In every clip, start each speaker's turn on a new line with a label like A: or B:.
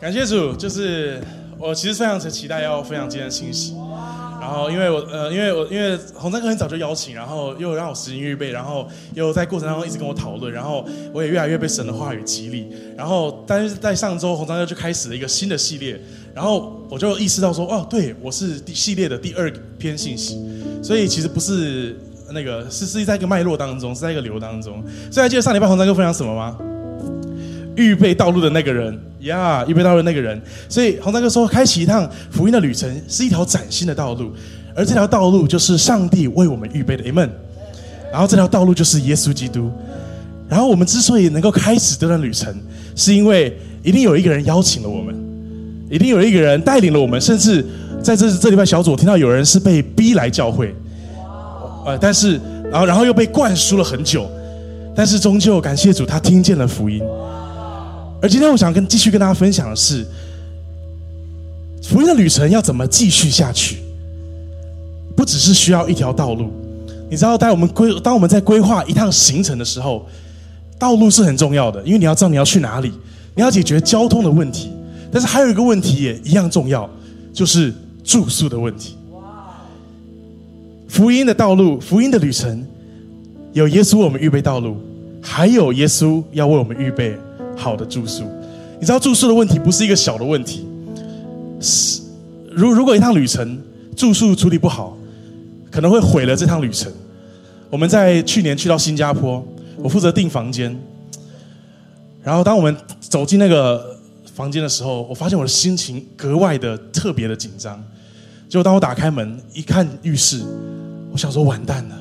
A: 感谢主，就是我其实非常期待要分享今天的信息。然后因为我呃，因为我因为洪章哥很早就邀请，然后又让我时间预备，然后又在过程当中一直跟我讨论，然后我也越来越被神的话语激励。然后但是在上周洪章哥就开始了一个新的系列，然后我就意识到说，哦，对我是第系列的第二篇信息，所以其实不是那个是是在一个脉络当中，是在一个流当中。所以还记得上礼拜洪章哥分享什么吗？预备道路的那个人呀，预备道路的那个人。所以洪大哥说，开启一趟福音的旅程是一条崭新的道路，而这条道路就是上帝为我们预备的。Amen。然后这条道路就是耶稣基督。然后我们之所以能够开始这段旅程，是因为一定有一个人邀请了我们，一定有一个人带领了我们，甚至在这这礼拜小组听到有人是被逼来教会，呃，但是然后然后又被灌输了很久，但是终究感谢主，他听见了福音。而今天我想跟继续跟大家分享的是，福音的旅程要怎么继续下去？不只是需要一条道路，你知道，当我们规当我们在规划一趟行程的时候，道路是很重要的，因为你要知道你要去哪里，你要解决交通的问题。但是还有一个问题也一样重要，就是住宿的问题。福音的道路，福音的旅程，有耶稣为我们预备道路，还有耶稣要为我们预备。好的住宿，你知道住宿的问题不是一个小的问题。是，如如果一趟旅程住宿处理不好，可能会毁了这趟旅程。我们在去年去到新加坡，我负责订房间。然后当我们走进那个房间的时候，我发现我的心情格外的特别的紧张。结果当我打开门一看浴室，我想说完蛋了，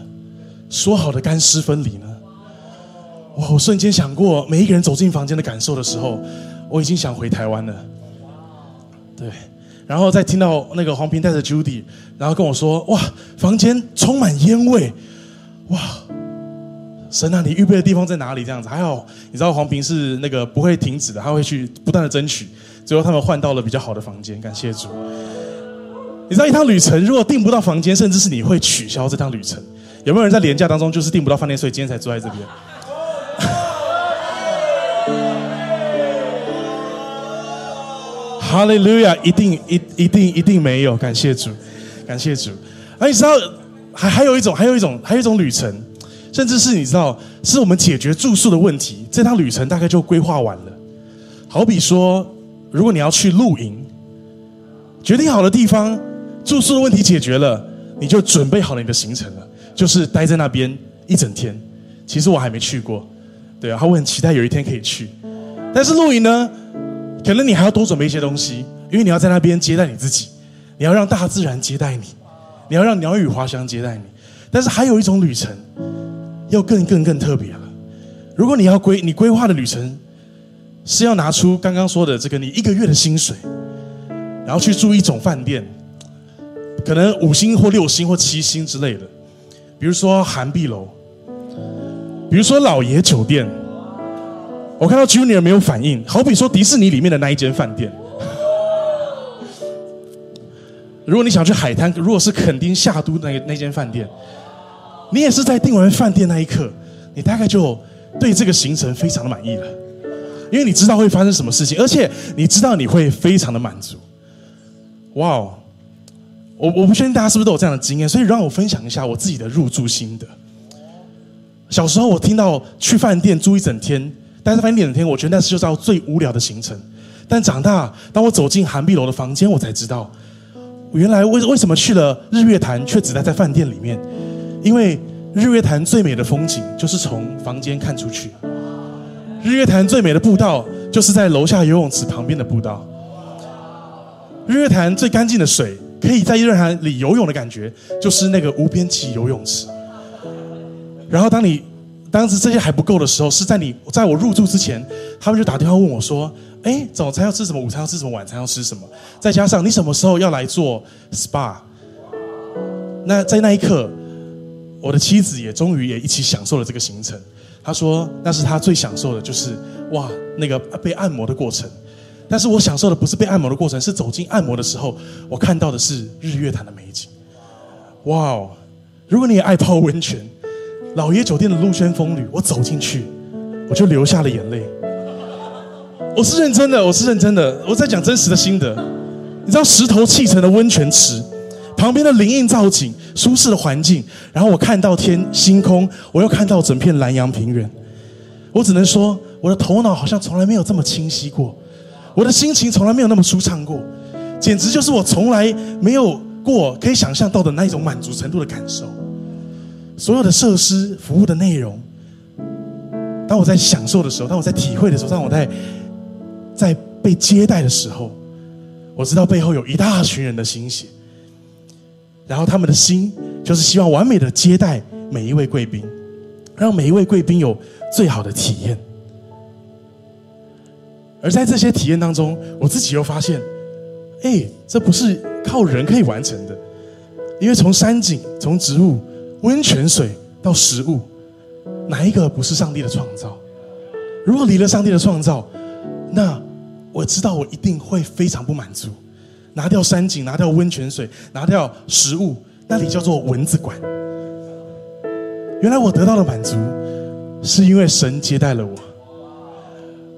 A: 说好的干湿分离呢？我瞬间想过每一个人走进房间的感受的时候，我已经想回台湾了。对，然后再听到那个黄平带着 Judy，然后跟我说：“哇，房间充满烟味，哇，神啊，你预备的地方在哪里？”这样子还好，你知道黄平是那个不会停止的，他会去不断的争取，最后他们换到了比较好的房间，感谢主。你知道一趟旅程如果订不到房间，甚至是你会取消这趟旅程，有没有人在廉价当中就是订不到饭店，所以今天才坐在这边？哈利路亚！一定一一定一定没有，感谢主，感谢主。而你知道，还还有一种，还有一种，还有一种旅程，甚至是你知道，是我们解决住宿的问题，这趟旅程大概就规划完了。好比说，如果你要去露营，决定好的地方，住宿的问题解决了，你就准备好了你的行程了，就是待在那边一整天。其实我还没去过，对啊，我很期待有一天可以去。但是露营呢？可能你还要多准备一些东西，因为你要在那边接待你自己，你要让大自然接待你，你要让鸟语花香接待你。但是还有一种旅程，要更更更特别了。如果你要规你规划的旅程，是要拿出刚刚说的这个你一个月的薪水，然后去住一种饭店，可能五星或六星或七星之类的，比如说韩碧楼，比如说老爷酒店。我看到 Junior 没有反应，好比说迪士尼里面的那一间饭店。如果你想去海滩，如果是垦丁夏都那那间饭店，你也是在订完饭店那一刻，你大概就对这个行程非常的满意了，因为你知道会发生什么事情，而且你知道你会非常的满足。哇哦，我我不确定大家是不是都有这样的经验，所以让我分享一下我自己的入住心得。小时候我听到去饭店住一整天。但是饭店两天，我觉得那是就是最无聊的行程。但长大，当我走进韩碧楼的房间，我才知道，原来为为什么去了日月潭，却只待在饭店里面？因为日月潭最美的风景就是从房间看出去。日月潭最美的步道就是在楼下游泳池旁边的步道。日月潭最干净的水，可以在日月潭里游泳的感觉，就是那个无边际游泳池。然后当你。当时这些还不够的时候，是在你在我入住之前，他们就打电话问我说：“哎，早餐要吃什么？午餐要吃什么？晚餐要吃什么？再加上你什么时候要来做 SPA？” 那在那一刻，我的妻子也终于也一起享受了这个行程。她说：“那是她最享受的，就是哇，那个被按摩的过程。但是我享受的不是被按摩的过程，是走进按摩的时候，我看到的是日月潭的美景。哇哦！如果你也爱泡温泉。”老爷酒店的露轩风旅，我走进去，我就流下了眼泪。我是认真的，我是认真的，我在讲真实的心得。你知道石头砌成的温泉池，旁边的林荫造景，舒适的环境，然后我看到天星空，我又看到整片南阳平原。我只能说，我的头脑好像从来没有这么清晰过，我的心情从来没有那么舒畅过，简直就是我从来没有过可以想象到的那一种满足程度的感受。所有的设施、服务的内容，当我在享受的时候，当我在体会的时候，当我在在被接待的时候，我知道背后有一大群人的心血，然后他们的心就是希望完美的接待每一位贵宾，让每一位贵宾有。最好的体验，而在这些体验当中，我自己又发现，哎，这不是靠人可以完成的，因为从山景、从植物、温泉水到食物，哪一个不是上帝的创造？如果离了上帝的创造，那我知道我一定会非常不满足。拿掉山景，拿掉温泉水，拿掉食物，那里叫做蚊子馆。原来我得到了满足。是因为神接待了我，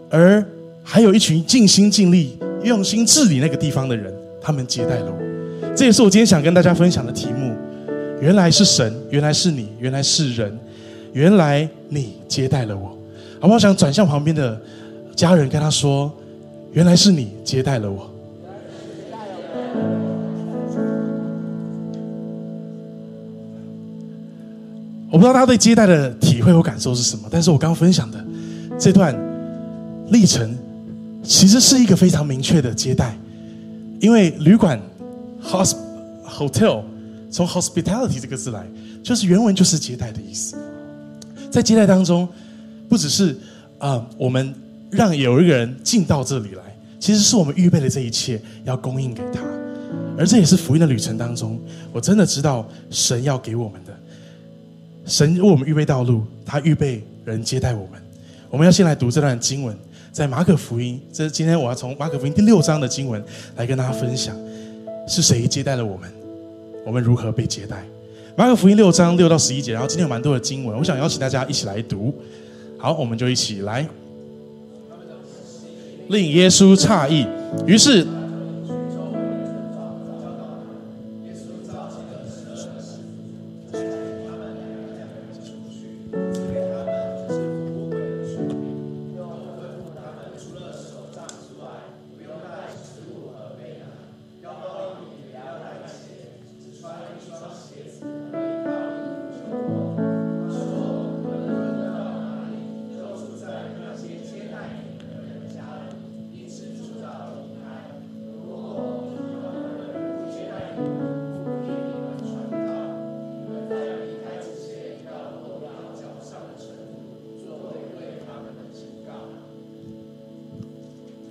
A: 而还有一群尽心尽力、用心治理那个地方的人，他们接待了我。这也是我今天想跟大家分享的题目。原来是神，原来是你，原来是人，原来你接待了我。好不好？想转向旁边的家人，跟他说：原来是你接待了我。我不知道大家对接待的体会或感受是什么，但是我刚刚分享的这段历程，其实是一个非常明确的接待，因为旅馆 hosp hotel 从 hospitality 这个字来，就是原文就是接待的意思。在接待当中，不只是啊，我们让有一个人进到这里来，其实是我们预备了这一切要供应给他，而这也是福音的旅程当中，我真的知道神要给我们的。神为我们预备道路，他预备人接待我们。我们要先来读这段经文，在马可福音。这是今天我要从马可福音第六章的经文来跟大家分享，是谁接待了我们？我们如何被接待？马可福音六章六到十一节。然后今天有蛮多的经文，我想邀请大家一起来读。好，我们就一起来。令耶稣诧异，于是。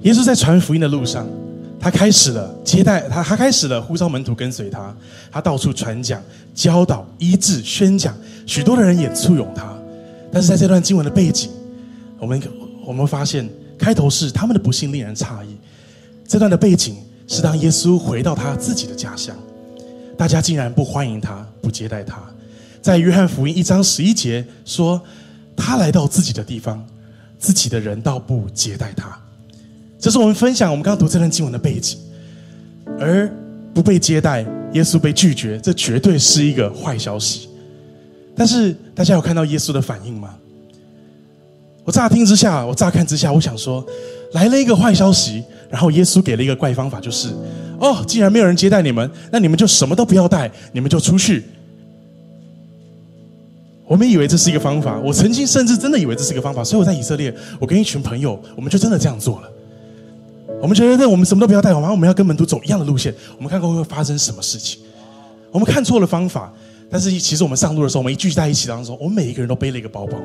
A: 耶稣在传福音的路上，他开始了接待他，他开始了呼召门徒跟随他，他到处传讲、教导、医治、宣讲，许多的人也簇拥他。但是在这段经文的背景，我们我们发现开头是他们的不幸令人诧异。这段的背景是当耶稣回到他自己的家乡，大家竟然不欢迎他，不接待他。在约翰福音一章十一节说，他来到自己的地方，自己的人倒不接待他。这是我们分享我们刚刚读这段经文的背景，而不被接待，耶稣被拒绝，这绝对是一个坏消息。但是大家有看到耶稣的反应吗？我乍听之下，我乍看之下，我想说，来了一个坏消息，然后耶稣给了一个怪方法，就是哦，既然没有人接待你们，那你们就什么都不要带，你们就出去。我们以为这是一个方法，我曾经甚至真的以为这是一个方法，所以我在以色列，我跟一群朋友，我们就真的这样做了。我们觉得那，我们什么都不要带，好吗？我们要跟门徒走一样的路线。我们看过会发生什么事情？我们看错了方法，但是其实我们上路的时候，我们一聚在一起当中，我们每一个人都背了一个包包。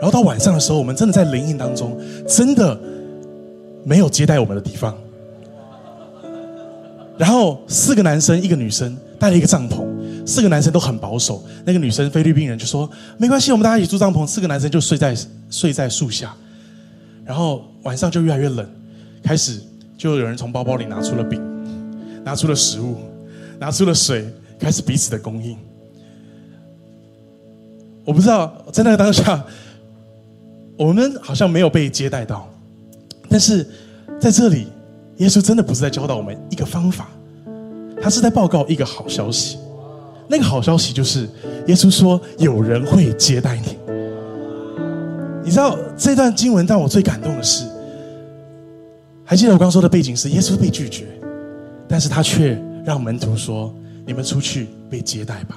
A: 然后到晚上的时候，我们真的在灵应当中，真的没有接待我们的地方。然后四个男生，一个女生带了一个帐篷，四个男生都很保守。那个女生菲律宾人就说：“没关系，我们大家一起住帐篷。”四个男生就睡在睡在树下。然后晚上就越来越冷。开始就有人从包包里拿出了饼，拿出了食物，拿出了水，开始彼此的供应。我不知道在那个当下，我们好像没有被接待到，但是在这里，耶稣真的不是在教导我们一个方法，他是在报告一个好消息。那个好消息就是，耶稣说有人会接待你。你知道这段经文让我最感动的是，还记得我刚说的背景是耶稣被拒绝，但是他却让门徒说：“你们出去被接待吧。”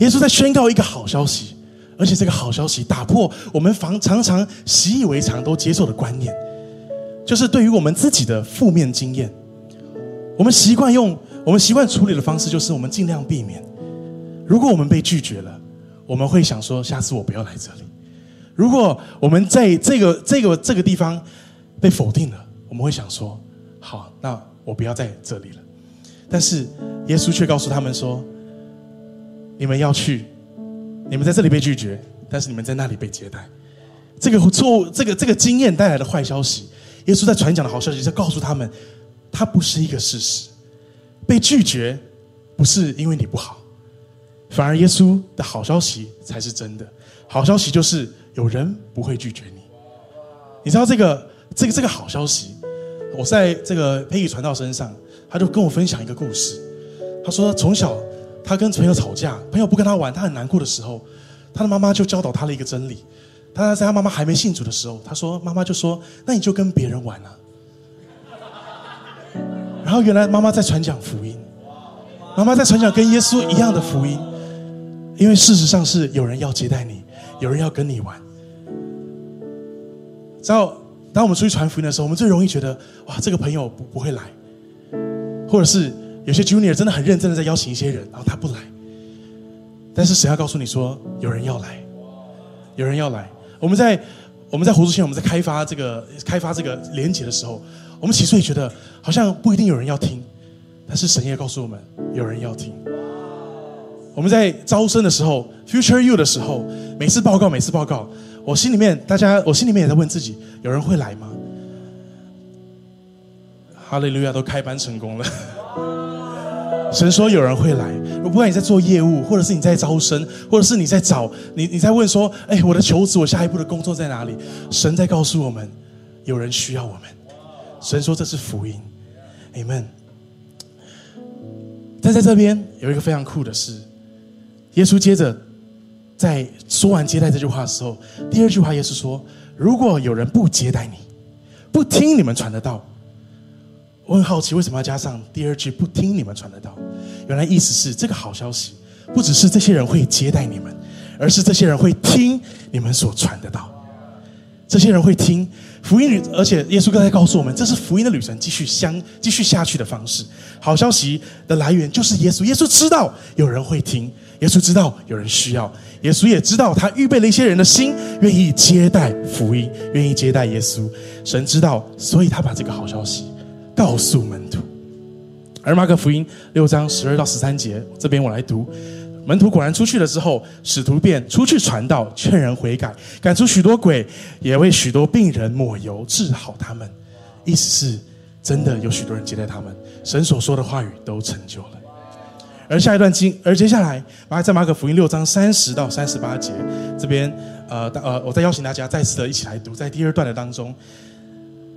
A: 耶稣在宣告一个好消息，而且这个好消息打破我们常常常习以为常都接受的观念，就是对于我们自己的负面经验，我们习惯用。我们习惯处理的方式就是，我们尽量避免。如果我们被拒绝了，我们会想说：下次我不要来这里。如果我们在这个这个这个地方被否定了，我们会想说：好，那我不要在这里了。但是耶稣却告诉他们说：你们要去，你们在这里被拒绝，但是你们在那里被接待。这个错误，这个这个经验带来的坏消息，耶稣在传讲的好消息，是告诉他们，它不是一个事实。被拒绝，不是因为你不好，反而耶稣的好消息才是真的。好消息就是有人不会拒绝你。你知道这个这个这个好消息，我在这个佩仪传道身上，他就跟我分享一个故事。他说从小他跟朋友吵架，朋友不跟他玩，他很难过的时候，他的妈妈就教导他了一个真理。他在他妈妈还没信主的时候，他说妈妈就说：“那你就跟别人玩啊。”然后原来妈妈在传讲福音，妈妈在传讲跟耶稣一样的福音，因为事实上是有人要接待你，有人要跟你玩。知道，当我们出去传福音的时候，我们最容易觉得哇，这个朋友不不会来，或者是有些 junior 真的很认真的在邀请一些人，然后他不来。但是神要告诉你说，有人要来，有人要来。我们在我们在湖州县，我们在开发这个开发这个连结的时候。我们起初也觉得好像不一定有人要听，但是神也告诉我们有人要听。我们在招生的时候，Future You 的时候，每次报告，每次报告，我心里面大家，我心里面也在问自己：有人会来吗？哈利路亚，都开班成功了。神说有人会来。我不管你在做业务，或者是你在招生，或者是你在找你，你在问说：哎，我的求职，我下一步的工作在哪里？神在告诉我们，有人需要我们。神说这是福音，Amen。但在这边有一个非常酷的事，耶稣接着在说完接待这句话的时候，第二句话耶稣说：“如果有人不接待你，不听你们传的道，我很好奇为什么要加上第二句‘不听你们传的道’？原来意思是这个好消息不只是这些人会接待你们，而是这些人会听你们所传的道，这些人会听。”福音旅，而且耶稣刚才告诉我们，这是福音的旅程继续相继续下去的方式。好消息的来源就是耶稣，耶稣知道有人会听，耶稣知道有人需要，耶稣也知道他预备了一些人的心，愿意接待福音，愿意接待耶稣。神知道，所以他把这个好消息告诉门徒。而马可福音六章十二到十三节，这边我来读。门徒果然出去了之后，使徒便出去传道，劝人悔改，赶出许多鬼，也为许多病人抹油治好他们。意思是，真的有许多人接待他们，神所说的话语都成就了。而下一段经，而接下来，马在马可福音六章三十到三十八节这边，呃呃，我再邀请大家再次的一起来读，在第二段的当中，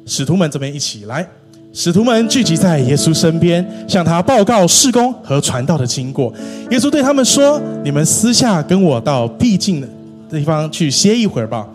A: 使徒们这边一起来。使徒们聚集在耶稣身边，向他报告事工和传道的经过。耶稣对他们说：“你们私下跟我到僻静的地方去歇一会儿吧。”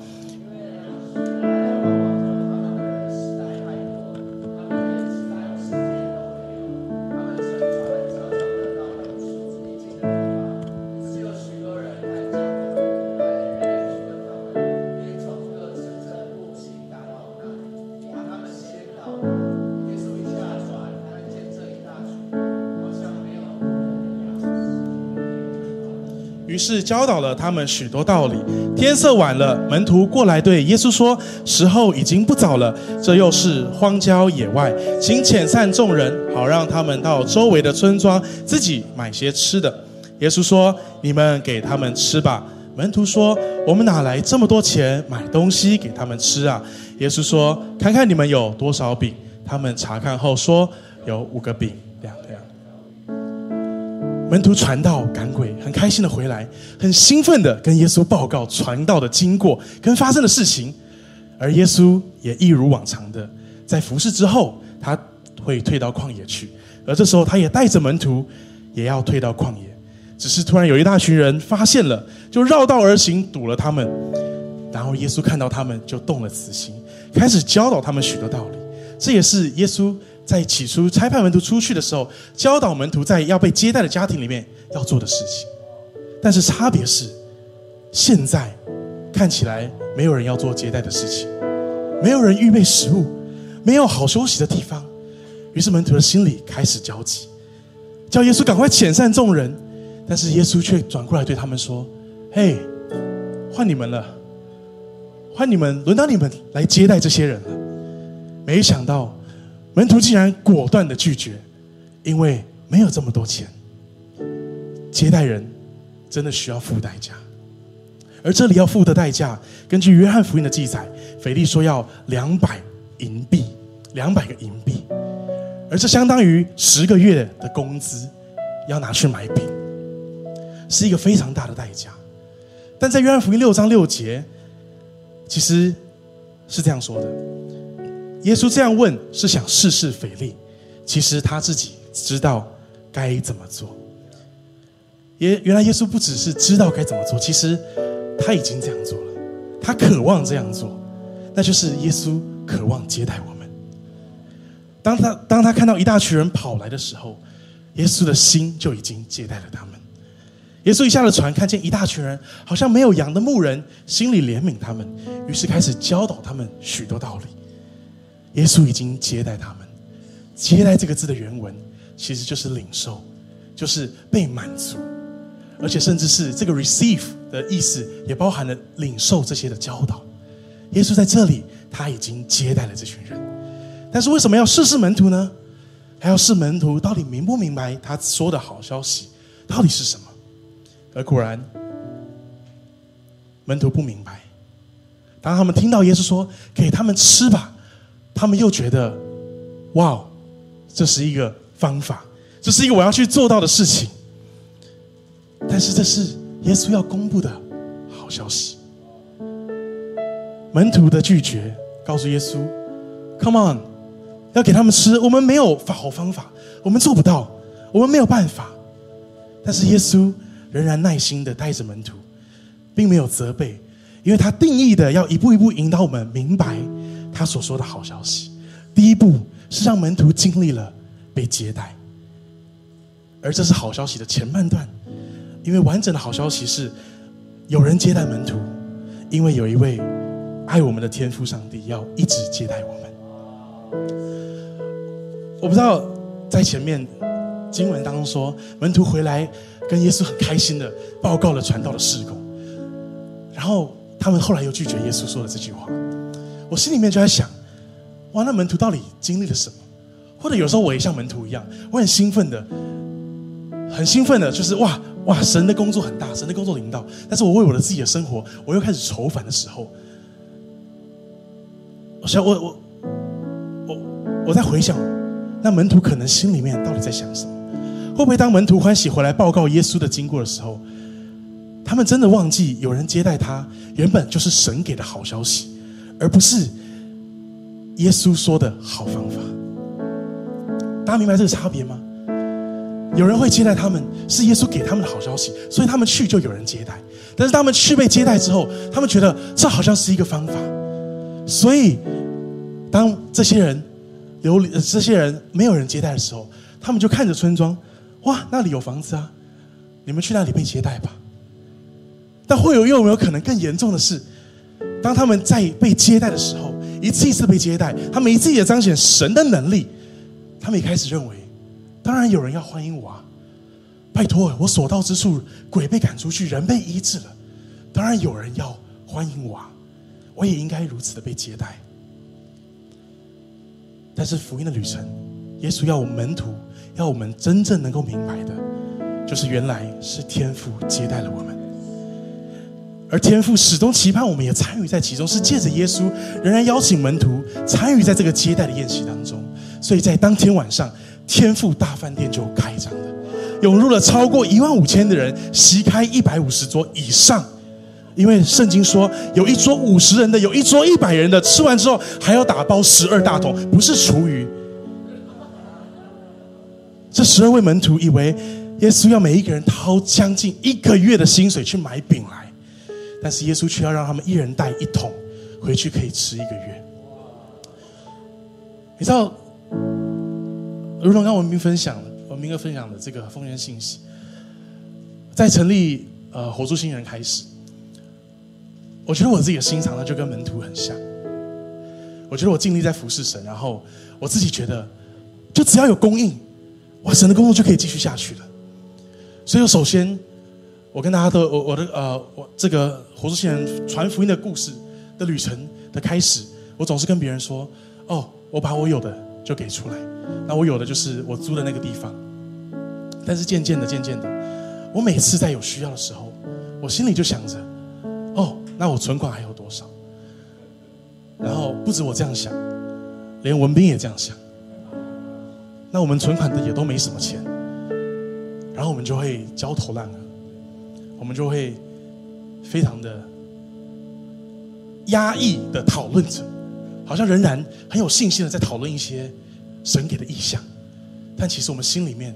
A: 教导了他们许多道理。天色晚了，门徒过来对耶稣说：“时候已经不早了，这又是荒郊野外，请遣散众人，好让他们到周围的村庄自己买些吃的。”耶稣说：“你们给他们吃吧。”门徒说：“我们哪来这么多钱买东西给他们吃啊？”耶稣说：“看看你们有多少饼。”他们查看后说：“有五个饼。”门徒传道赶鬼，很开心的回来，很兴奋的跟耶稣报告传道的经过跟发生的事情。而耶稣也一如往常的，在服侍之后，他会退到旷野去，而这时候他也带着门徒，也要退到旷野。只是突然有一大群人发现了，就绕道而行，堵了他们。然后耶稣看到他们，就动了慈心，开始教导他们许多道理。这也是耶稣在起初差派门徒出去的时候，教导门徒在要被接待的家庭里面要做的事情。但是差别是，现在看起来没有人要做接待的事情，没有人预备食物，没有好休息的地方。于是门徒的心里开始焦急，叫耶稣赶快遣散众人。但是耶稣却转过来对他们说：“嘿，换你们了，换你们，轮到你们来接待这些人了。”没想到门徒竟然果断的拒绝，因为没有这么多钱。接待人真的需要付代价，而这里要付的代价，根据约翰福音的记载，腓力说要两百银币，两百个银币，而这相当于十个月的工资，要拿去买饼。是一个非常大的代价，但在约翰福音六章六节，其实是这样说的：耶稣这样问是想试试腓力，其实他自己知道该怎么做。耶，原来耶稣不只是知道该怎么做，其实他已经这样做了，他渴望这样做，那就是耶稣渴望接待我们。当他当他看到一大群人跑来的时候，耶稣的心就已经接待了他们。耶稣一下了船，看见一大群人，好像没有羊的牧人，心里怜悯他们，于是开始教导他们许多道理。耶稣已经接待他们，接待这个字的原文其实就是领受，就是被满足，而且甚至是这个 receive 的意思也包含了领受这些的教导。耶稣在这里他已经接待了这群人，但是为什么要试试门徒呢？还要试门徒到底明不明白他说的好消息到底是什么？而果然，门徒不明白。当他们听到耶稣说“给他们吃吧”，他们又觉得：“哇，这是一个方法，这是一个我要去做到的事情。”但是这是耶稣要公布的好消息。门徒的拒绝告诉耶稣：“Come on，要给他们吃，我们没有好方法，我们做不到，我们没有办法。”但是耶稣。仍然耐心的带着门徒，并没有责备，因为他定义的要一步一步引导我们明白他所说的好消息。第一步是让门徒经历了被接待，而这是好消息的前半段，因为完整的好消息是有人接待门徒，因为有一位爱我们的天父上帝要一直接待我们。我不知道在前面经文当中说门徒回来。跟耶稣很开心的报告了传道的事工，然后他们后来又拒绝耶稣说的这句话，我心里面就在想，哇，那门徒到底经历了什么？或者有时候我也像门徒一样，我很兴奋的，很兴奋的，就是哇哇，神的工作很大，神的工作领导，但是我为我的自己的生活，我又开始愁烦的时候，我想我我我我在回想，那门徒可能心里面到底在想什么？会不会当门徒欢喜回来报告耶稣的经过的时候，他们真的忘记有人接待他，原本就是神给的好消息，而不是耶稣说的好方法？大家明白这个差别吗？有人会接待他们，是耶稣给他们的好消息，所以他们去就有人接待。但是他们去被接待之后，他们觉得这好像是一个方法，所以当这些人流这些人没有人接待的时候，他们就看着村庄。哇，那里有房子啊！你们去那里被接待吧。但会有又有没有可能更严重的是，当他们在被接待的时候，一次一次被接待，他们一次也彰显神的能力。他们也开始认为，当然有人要欢迎我啊！拜托，我所到之处，鬼被赶出去，人被医治了，当然有人要欢迎我啊！我也应该如此的被接待。但是福音的旅程，耶稣要我们门徒。要我们真正能够明白的，就是原来是天父接待了我们，而天父始终期盼我们也参与在其中，是借着耶稣仍然邀请门徒参与在这个接待的宴席当中。所以在当天晚上，天父大饭店就开张了，涌入了超过一万五千的人，席开一百五十桌以上，因为圣经说有一桌五十人的，有一桌一百人的，吃完之后还要打包十二大桶，不是厨余。这十二位门徒以为耶稣要每一个人掏将近一个月的薪水去买饼来，但是耶稣却要让他们一人带一桶回去可以吃一个月。你知道，如同刚文明分享，文明哥分享的这个奉献信息，在成立呃活出新人开始，我觉得我自己的心肠呢就跟门徒很像。我觉得我尽力在服侍神，然后我自己觉得，就只要有供应。哇，神的工作就可以继续下去了。所以，首先，我跟大家都我我的呃，我这个活出新人传福音的故事的旅程的开始，我总是跟别人说：哦，我把我有的就给出来。那我有的就是我租的那个地方。但是渐渐的，渐渐的，我每次在有需要的时候，我心里就想着：哦，那我存款还有多少？然后不止我这样想，连文斌也这样想。那我们存款的也都没什么钱，然后我们就会焦头烂额，我们就会非常的压抑的讨论着，好像仍然很有信心的在讨论一些神给的意象，但其实我们心里面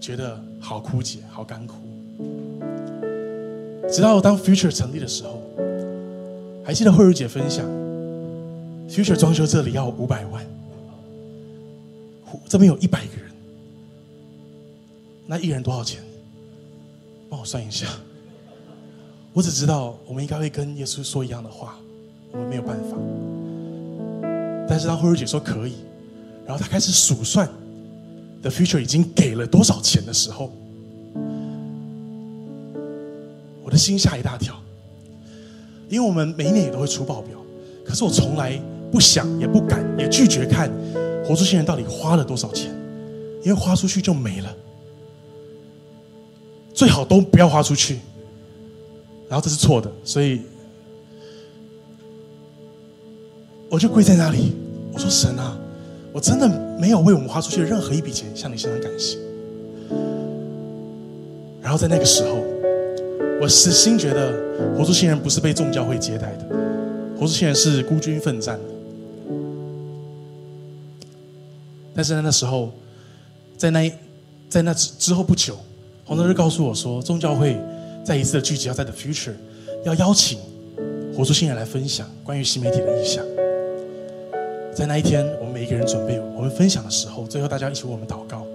A: 觉得好枯竭、好干枯。直到当 Future 成立的时候，还记得慧茹姐分享，Future 装修这里要五百万。这边有一百个人，那一人多少钱？帮我算一下。我只知道我们应该会跟耶稣说一样的话，我们没有办法。但是当慧茹姐说可以，然后她开始数算，The Future 已经给了多少钱的时候，我的心吓一大跳。因为我们每一年也都会出报表，可是我从来不想、也不敢、也拒绝看。活出新人到底花了多少钱？因为花出去就没了，最好都不要花出去。然后这是错的，所以我就跪在那里，我说：“神啊，我真的没有为我们花出去的任何一笔钱向你献上感谢。”然后在那个时候，我死心觉得活出新人不是被众教会接待的，活出新人是孤军奋战的。但是在那时候，在那在那之之后不久，黄德日告诉我说，宗教会再一次的聚集，要在 The Future，要邀请活出新人来分享关于新媒体的意向。在那一天，我们每一个人准备我们分享的时候，最后大家一起为我们祷告，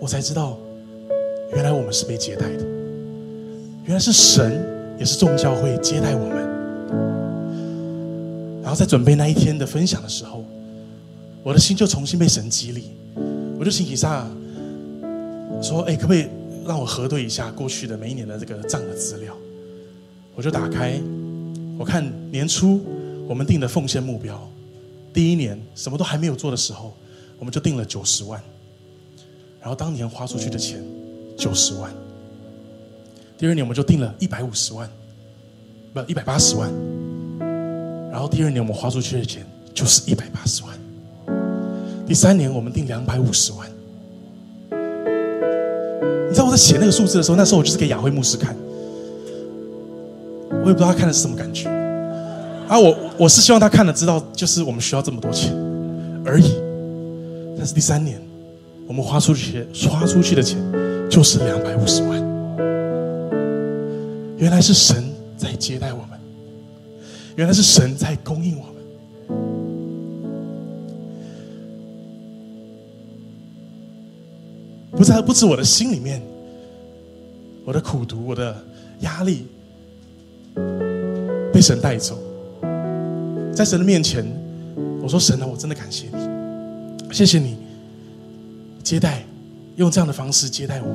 A: 我才知道，原来我们是被接待的，原来是神也是众教会接待我们。然后在准备那一天的分享的时候。我的心就重新被神激励，我就请以撒说：“哎，可不可以让我核对一下过去的每一年的这个账的资料？”我就打开，我看年初我们定的奉献目标，第一年什么都还没有做的时候，我们就定了九十万，然后当年花出去的钱九十万，第二年我们就定了一百五十万，不一百八十万，然后第二年我们花出去的钱就是一百八十万。第三年，我们定两百五十万。写那个数字的时候，那时候我就是给雅慧牧师看，我也不知道他看的是什么感觉。啊，我我是希望他看了知道，就是我们需要这么多钱而已。但是第三年，我们花出去花出去的钱就是两百五十万。原来是神在接待我们，原来是神在供应我们。不在不止我的心里面，我的苦读，我的压力，被神带走。在神的面前，我说：“神啊，我真的感谢你，谢谢你接待，用这样的方式接待我，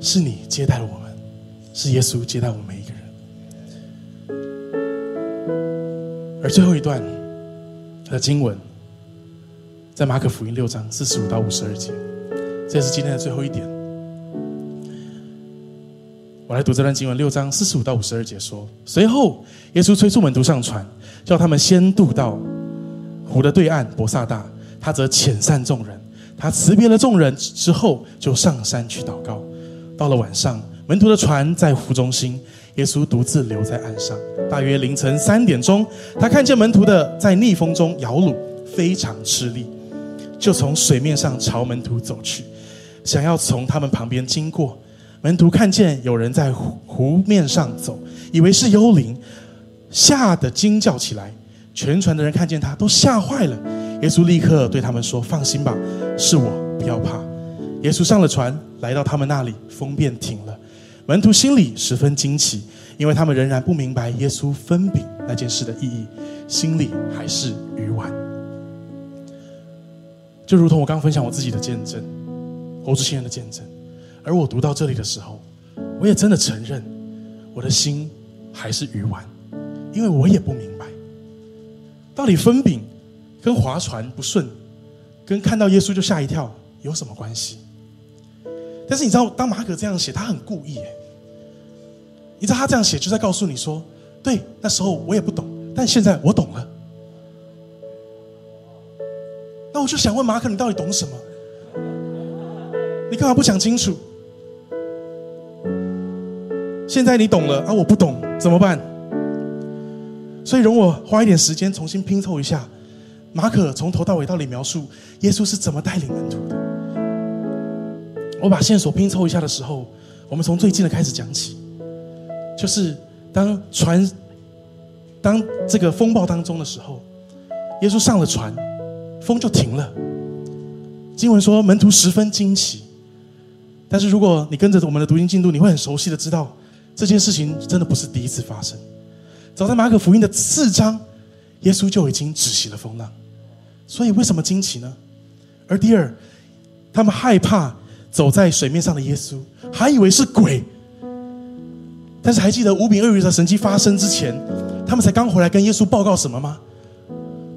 A: 是你接待了我们，是耶稣接待我们每一个人。”而最后一段他的经文，在马可福音六章四十五到五十二节。这是今天的最后一点，我来读这段经文六章四十五到五十二节说：随后耶稣催促门徒上船，叫他们先渡到湖的对岸博萨大，他则遣散众人。他辞别了众人之后，就上山去祷告。到了晚上，门徒的船在湖中心，耶稣独自留在岸上。大约凌晨三点钟，他看见门徒的在逆风中摇橹，非常吃力，就从水面上朝门徒走去，想要从他们旁边经过。门徒看见有人在湖湖面上走，以为是幽灵，吓得惊叫起来。全船的人看见他，都吓坏了。耶稣立刻对他们说：“放心吧，是我，不要怕。”耶稣上了船，来到他们那里，风便停了。门徒心里十分惊奇，因为他们仍然不明白耶稣分饼那件事的意义，心里还是愚顽。就如同我刚分享我自己的见证，欧志先生的见证。而我读到这里的时候，我也真的承认，我的心还是鱼丸，因为我也不明白，到底分饼跟划船不顺，跟看到耶稣就吓一跳有什么关系？但是你知道，当马可这样写，他很故意哎，你知道他这样写就在告诉你说，对，那时候我也不懂，但现在我懂了。那我就想问马可，你到底懂什么？你干嘛不讲清楚？现在你懂了啊，我不懂怎么办？所以容我花一点时间重新拼凑一下，马可从头到尾到底描述耶稣是怎么带领门徒的。我把线索拼凑一下的时候，我们从最近的开始讲起，就是当船当这个风暴当中的时候，耶稣上了船，风就停了。经文说门徒十分惊奇，但是如果你跟着我们的读经进度，你会很熟悉的知道。这件事情真的不是第一次发生。早在马可福音的四章，耶稣就已经止息了风浪。所以为什么惊奇呢？而第二，他们害怕走在水面上的耶稣，还以为是鬼。但是还记得五饼二鱼的神迹发生之前，他们才刚回来跟耶稣报告什么吗？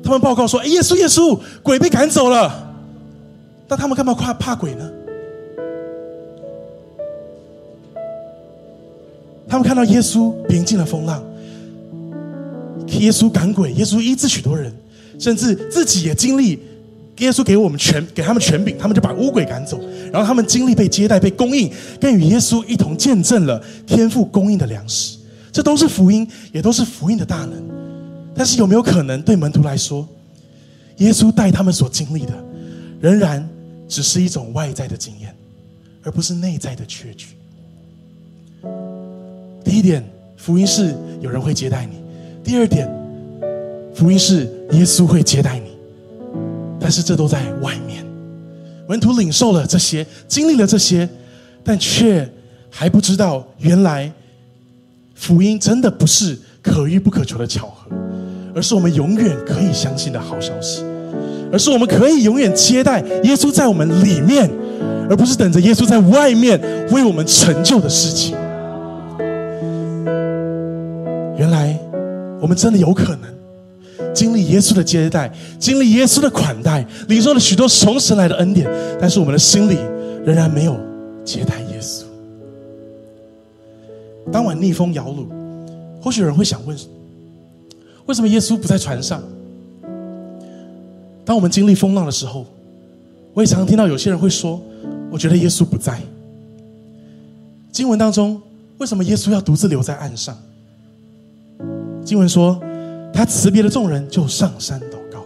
A: 他们报告说：“哎，耶稣，耶稣，鬼被赶走了。”那他们干嘛怕怕鬼呢？他们看到耶稣平静了风浪，耶稣赶鬼，耶稣医治许多人，甚至自己也经历耶稣给我们权，给他们权柄，他们就把乌鬼赶走。然后他们经历被接待、被供应，跟与耶稣一同见证了天赋供应的粮食。这都是福音，也都是福音的大能。但是有没有可能对门徒来说，耶稣带他们所经历的，仍然只是一种外在的经验，而不是内在的确据？第一点，福音是有人会接待你；第二点，福音是耶稣会接待你。但是这都在外面。门徒领受了这些，经历了这些，但却还不知道，原来福音真的不是可遇不可求的巧合，而是我们永远可以相信的好消息，而是我们可以永远接待耶稣在我们里面，而不是等着耶稣在外面为我们成就的事情。原来，我们真的有可能经历耶稣的接待，经历耶稣的款待，领受了许多从神来的恩典，但是我们的心里仍然没有接待耶稣。当晚逆风摇橹，或许有人会想问：为什么耶稣不在船上？当我们经历风浪的时候，我也常常听到有些人会说：我觉得耶稣不在。经文当中，为什么耶稣要独自留在岸上？经文说，他辞别了众人，就上山祷告。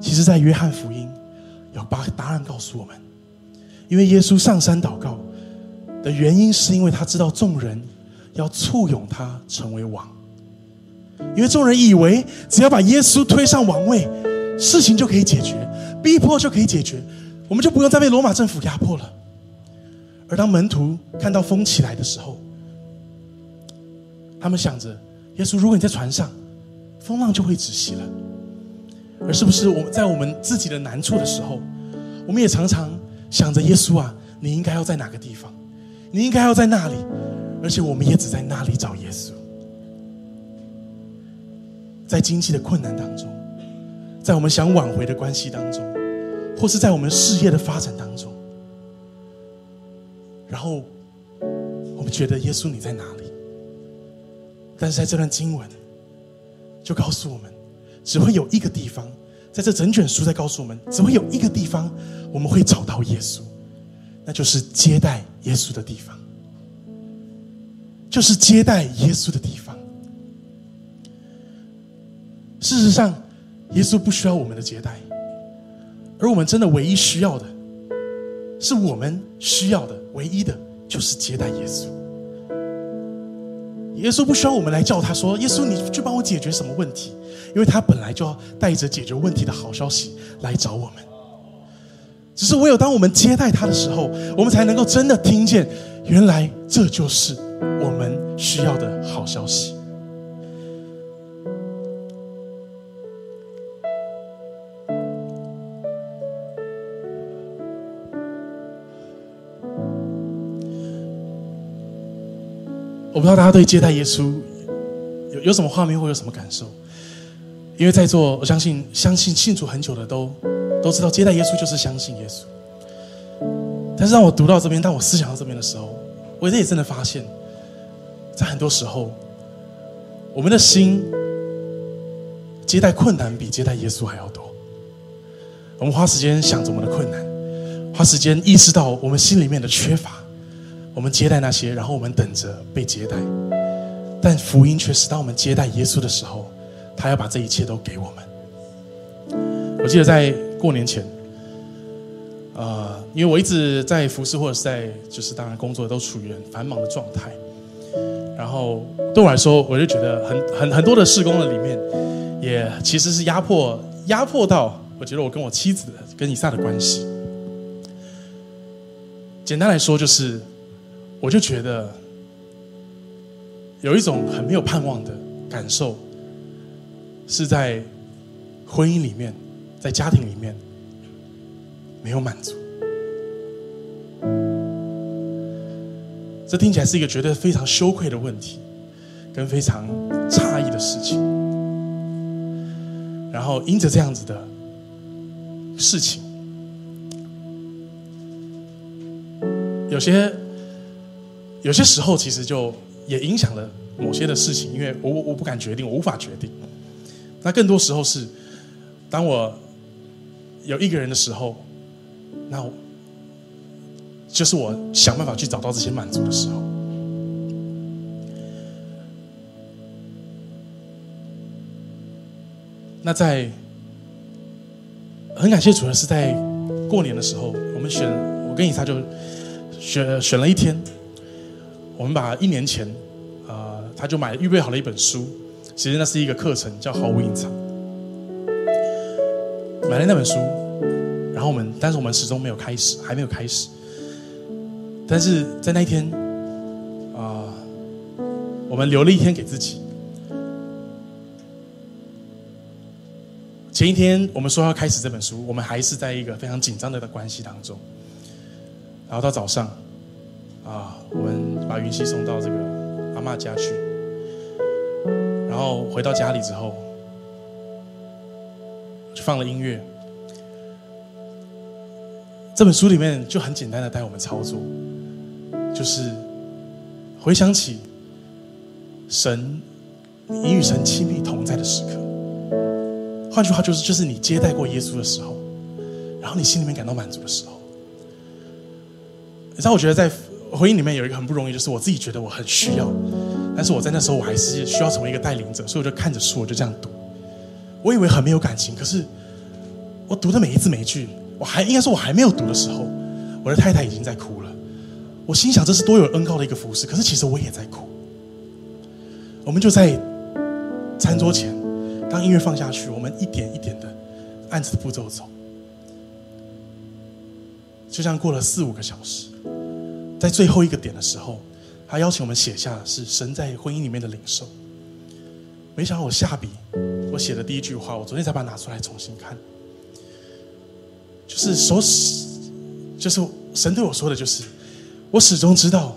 A: 其实，在约翰福音有把答案告诉我们，因为耶稣上山祷告的原因，是因为他知道众人要簇拥他成为王。因为众人以为只要把耶稣推上王位，事情就可以解决，逼迫就可以解决，我们就不用再被罗马政府压迫了。而当门徒看到风起来的时候，他们想着。耶稣，如果你在船上，风浪就会止息了。而是不是我们在我们自己的难处的时候，我们也常常想着耶稣啊，你应该要在哪个地方？你应该要在那里，而且我们也只在那里找耶稣。在经济的困难当中，在我们想挽回的关系当中，或是在我们事业的发展当中，然后我们觉得耶稣你在哪里？但是在这段经文，就告诉我们，只会有一个地方，在这整卷书在告诉我们，只会有一个地方，我们会找到耶稣，那就是接待耶稣的地方。就是接待耶稣的地方。事实上，耶稣不需要我们的接待，而我们真的唯一需要的，是我们需要的唯一的，就是接待耶稣。耶稣不需要我们来叫他说：“耶稣，你去帮我解决什么问题？”因为他本来就要带着解决问题的好消息来找我们。只是唯有当我们接待他的时候，我们才能够真的听见，原来这就是我们需要的好消息。我不知道大家对接待耶稣有有什么画面或有什么感受？因为在座，我相信相信信主很久的都都知道，接待耶稣就是相信耶稣。但是让我读到这边，当我思想到这边的时候，我也真的发现，在很多时候，我们的心接待困难比接待耶稣还要多。我们花时间想着我们的困难，花时间意识到我们心里面的缺乏。我们接待那些，然后我们等着被接待，但福音却是当我们接待耶稣的时候，他要把这一切都给我们。我记得在过年前，呃，因为我一直在服侍或者是在就是当然工作都处于很繁忙的状态，然后对我来说，我就觉得很很很多的事工的里面，也其实是压迫压迫到我觉得我跟我妻子跟以撒的关系。简单来说就是。我就觉得有一种很没有盼望的感受，是在婚姻里面，在家庭里面没有满足。这听起来是一个觉得非常羞愧的问题，跟非常诧异的事情。然后因着这样子的事情，有些。有些时候，其实就也影响了某些的事情，因为我我不敢决定，我无法决定。那更多时候是，当我有一个人的时候，那就是我想办法去找到这些满足的时候。那在很感谢主的是，在过年的时候，我们选我跟以撒就选选了一天。我们把一年前，呃，他就买预备好了一本书，其实那是一个课程，叫《毫无隐藏》。买了那本书，然后我们，但是我们始终没有开始，还没有开始。但是在那一天，啊，我们留了一天给自己。前一天我们说要开始这本书，我们还是在一个非常紧张的关系当中。然后到早上。啊，我们把云溪送到这个阿妈家去，然后回到家里之后，就放了音乐。这本书里面就很简单的带我们操作，就是回想起神，你与神亲密同在的时刻。换句话就是，就是你接待过耶稣的时候，然后你心里面感到满足的时候。你知道，我觉得在。婚姻里面有一个很不容易，就是我自己觉得我很需要，但是我在那时候我还是需要成为一个带领者，所以我就看着书，我就这样读。我以为很没有感情，可是我读的每一字每一句，我还应该说我还没有读的时候，我的太太已经在哭了。我心想这是多有恩高的一个服饰，可是其实我也在哭。我们就在餐桌前，当音乐放下去，我们一点一点的按着步骤走，就这样过了四五个小时。在最后一个点的时候，他邀请我们写下的是神在婚姻里面的领受。没想到我下笔，我写的第一句话，我昨天才把它拿出来重新看，就是手始，就是神对我说的，就是我始终知道，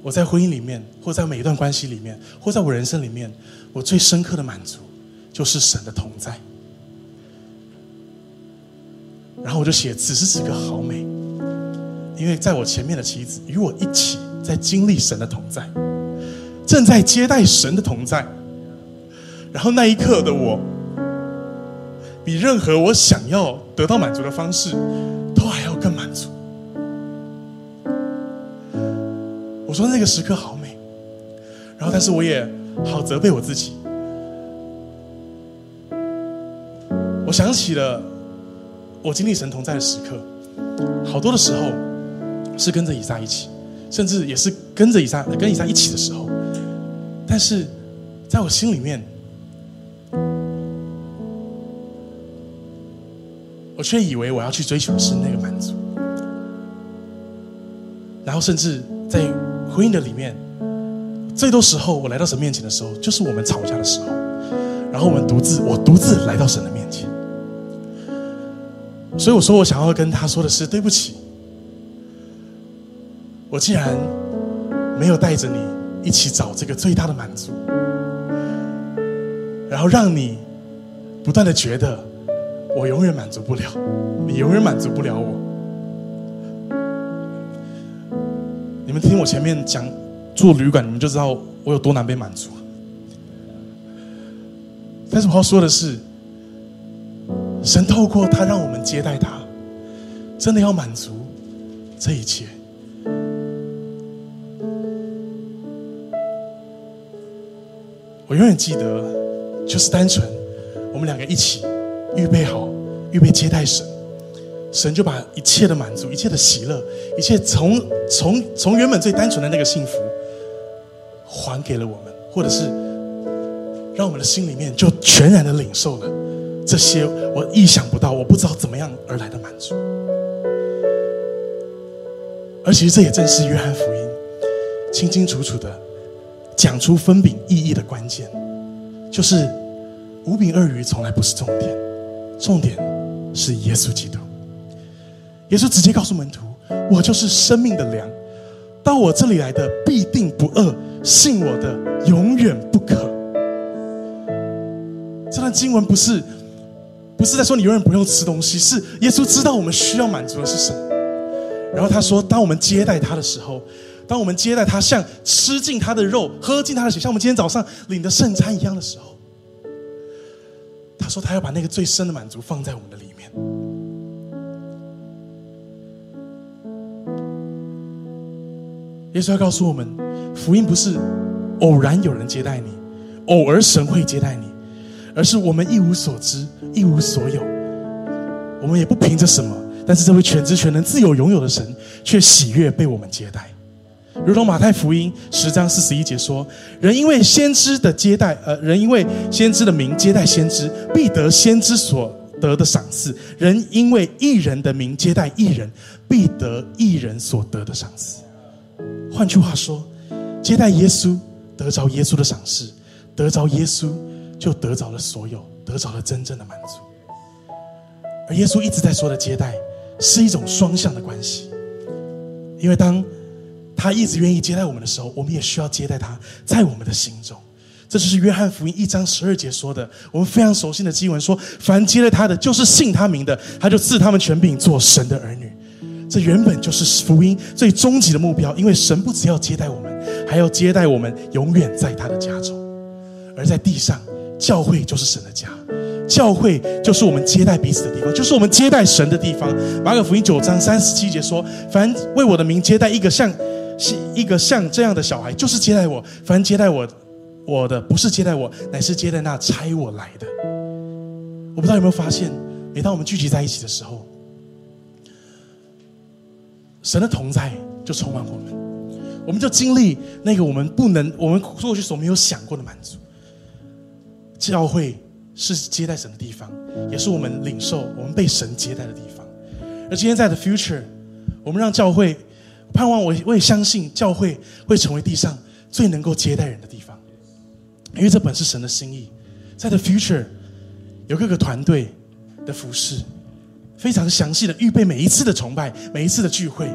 A: 我在婚姻里面，或在每一段关系里面，或在我人生里面，我最深刻的满足就是神的同在。然后我就写，此时此刻好美。因为在我前面的妻子与我一起在经历神的同在，正在接待神的同在，然后那一刻的我，比任何我想要得到满足的方式都还要更满足。我说那个时刻好美，然后但是我也好责备我自己。我想起了我经历神同在的时刻，好多的时候是跟着以撒一起，甚至也是跟着以撒跟以撒一起的时候，但是在我心里面，我却以为我要去追求的是那个满足，然后甚至在婚姻的里面，最多时候我来到神面前的时候，就是我们吵架的时候，然后我们独自我独自来到神的面前。所以我说，我想要跟他说的是，对不起，我既然没有带着你一起找这个最大的满足，然后让你不断的觉得我永远满足不了，你永远满足不了我。你们听我前面讲住旅馆，你们就知道我有多难被满足。但是我要说的是。神透过他让我们接待他，真的要满足这一切。我永远记得，就是单纯我们两个一起预备好，预备接待神，神就把一切的满足、一切的喜乐、一切从从从原本最单纯的那个幸福，还给了我们，或者是让我们的心里面就全然的领受了。这些我意想不到，我不知道怎么样而来的满足，而其实这也正是约翰福音清清楚楚的讲出分饼意义的关键，就是五饼二鱼从来不是重点，重点是耶稣基督。耶稣直接告诉门徒：“我就是生命的粮，到我这里来的必定不饿，信我的永远不渴。”这段经文不是。不是在说你永远不用吃东西，是耶稣知道我们需要满足的是什么。然后他说，当我们接待他的时候，当我们接待他，像吃进他的肉、喝进他的血，像我们今天早上领的圣餐一样的时候，他说他要把那个最深的满足放在我们的里面。耶稣要告诉我们，福音不是偶然有人接待你，偶尔神会接待你。而是我们一无所知，一无所有，我们也不凭着什么，但是这位全知全能、自由拥有的神，却喜悦被我们接待。如同马太福音十章四十一节说：“人因为先知的接待，呃，人因为先知的名接待先知，必得先知所得的赏赐；人因为艺人的名接待艺人，必得艺人所得的赏赐。”换句话说，接待耶稣，得着耶稣的赏赐，得着耶稣。就得着了所有，得着了真正的满足。而耶稣一直在说的接待，是一种双向的关系。因为当他一直愿意接待我们的时候，我们也需要接待他，在我们的心中。这就是约翰福音一章十二节说的，我们非常熟悉的经文说：“凡接待他的，就是信他名的，他就赐他们权柄做神的儿女。”这原本就是福音最终极的目标，因为神不只要接待我们，还要接待我们永远在他的家中，而在地上。教会就是神的家，教会就是我们接待彼此的地方，就是我们接待神的地方。马可福音九章三十七节说：“凡为我的名接待一个像，是一个像这样的小孩，就是接待我；凡接待我，我的不是接待我，乃是接待那差我来的。”我不知道有没有发现，每当我们聚集在一起的时候，神的同在就充满我们，我们就经历那个我们不能、我们过去所没有想过的满足。教会是接待神的地方，也是我们领受、我们被神接待的地方。而今天在的 future，我们让教会盼望我，我也相信教会会成为地上最能够接待人的地方，因为这本是神的心意。在的 future，有各个团队的服饰，非常详细的预备每一次的崇拜、每一次的聚会，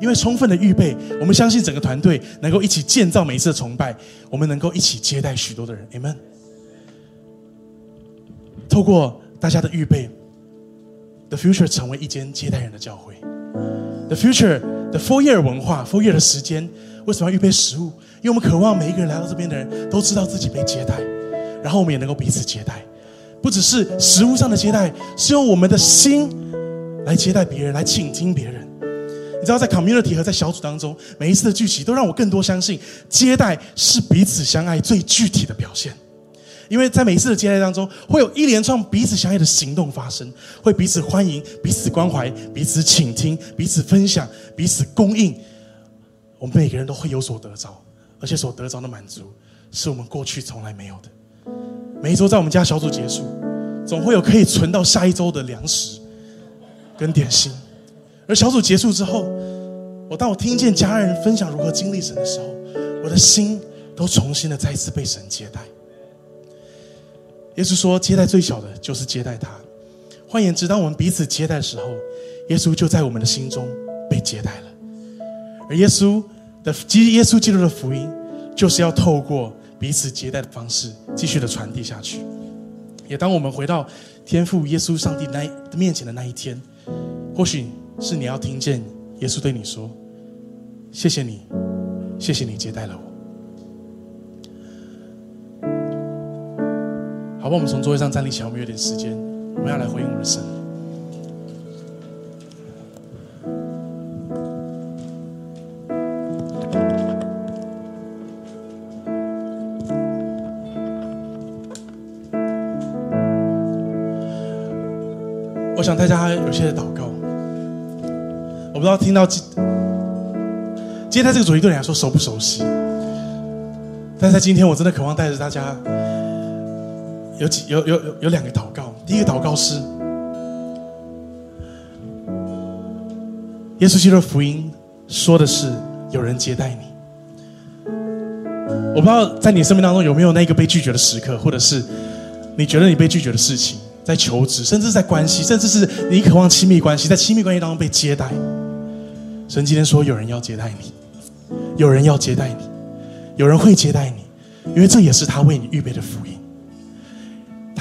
A: 因为充分的预备，我们相信整个团队能够一起建造每一次的崇拜，我们能够一起接待许多的人。Amen。透过大家的预备，The Future 成为一间接待人的教会。The Future 的 Four Year 文化，Four Year 的时间，为什么要预备食物？因为我们渴望每一个人来到这边的人都知道自己被接待，然后我们也能够彼此接待。不只是食物上的接待，是用我们的心来接待别人，来倾听别人。你你知道，在 community 和在小组当中，每一次的聚集都让我更多相信，接待是彼此相爱最具体的表现。因为在每一次的接待当中，会有一连串彼此相爱的行动发生，会彼此欢迎、彼此关怀、彼此倾听、彼此分享、彼此供应。我们每个人都会有所得着，而且所得着的满足，是我们过去从来没有的。每一周在我们家小组结束，总会有可以存到下一周的粮食跟点心。而小组结束之后，我当我听见家人分享如何经历神的时候，我的心都重新的再次被神接待。耶稣说：“接待最小的，就是接待他。”换言之，当我们彼此接待的时候，耶稣就在我们的心中被接待了。而耶稣的基耶稣基督的福音，就是要透过彼此接待的方式，继续的传递下去。也当我们回到天父耶稣上帝那面前的那一天，或许是你要听见耶稣对你说：“谢谢你，谢谢你接待了我。”好吧，我们从座位上站立起来，我们有点时间，我们要来回应我们的神。我想大家有些祷告，我不知道听到接接待这个主题对你来说熟不熟悉，但在今天，我真的渴望带着大家。有几有有有有两个祷告，第一个祷告是耶稣基督的福音说的是有人接待你。我不知道在你生命当中有没有那个被拒绝的时刻，或者是你觉得你被拒绝的事情，在求职，甚至在关系，甚至是你渴望亲密关系，在亲密关系当中被接待。神今天说有人要接待你，有人要接待你，有人会接待你，因为这也是他为你预备的福音。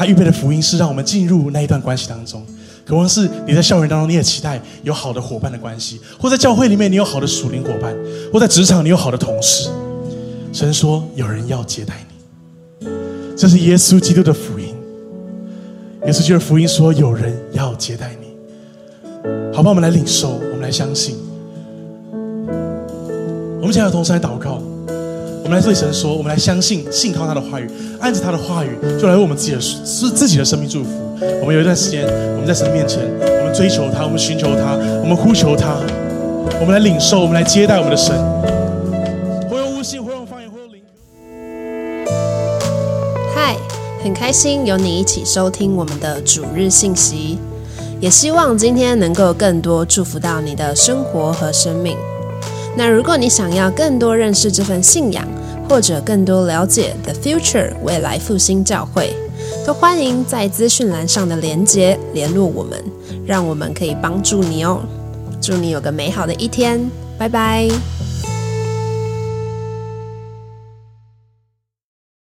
A: 他预备的福音是让我们进入那一段关系当中，可能是你在校园当中，你也期待有好的伙伴的关系，或在教会里面你有好的属灵伙伴，或在职场你有好的同事。神说有人要接待你，这是耶稣基督的福音。耶稣基督的福音说有人要接待你，好吧，我们来领受，我们来相信。我们现在同时来祷告。我们来对神说，我们来相信、信靠他的话语，按着他的话语，就来为我们自己的、是自己的生命祝福。我们有一段时间，我们在神面前，我们追求他，我们寻求他，我们呼求他，我们来领受，我们来接待我们的神。会用悟性，会用方言，会用灵。
B: 嗨，很开心有你一起收听我们的主日信息，也希望今天能够更多祝福到你的生活和生命。那如果你想要更多认识这份信仰，或者更多了解 The Future 未来复兴教会，都欢迎在资讯栏上的连接联络我们，让我们可以帮助你哦。祝你有个美好的一天，拜拜。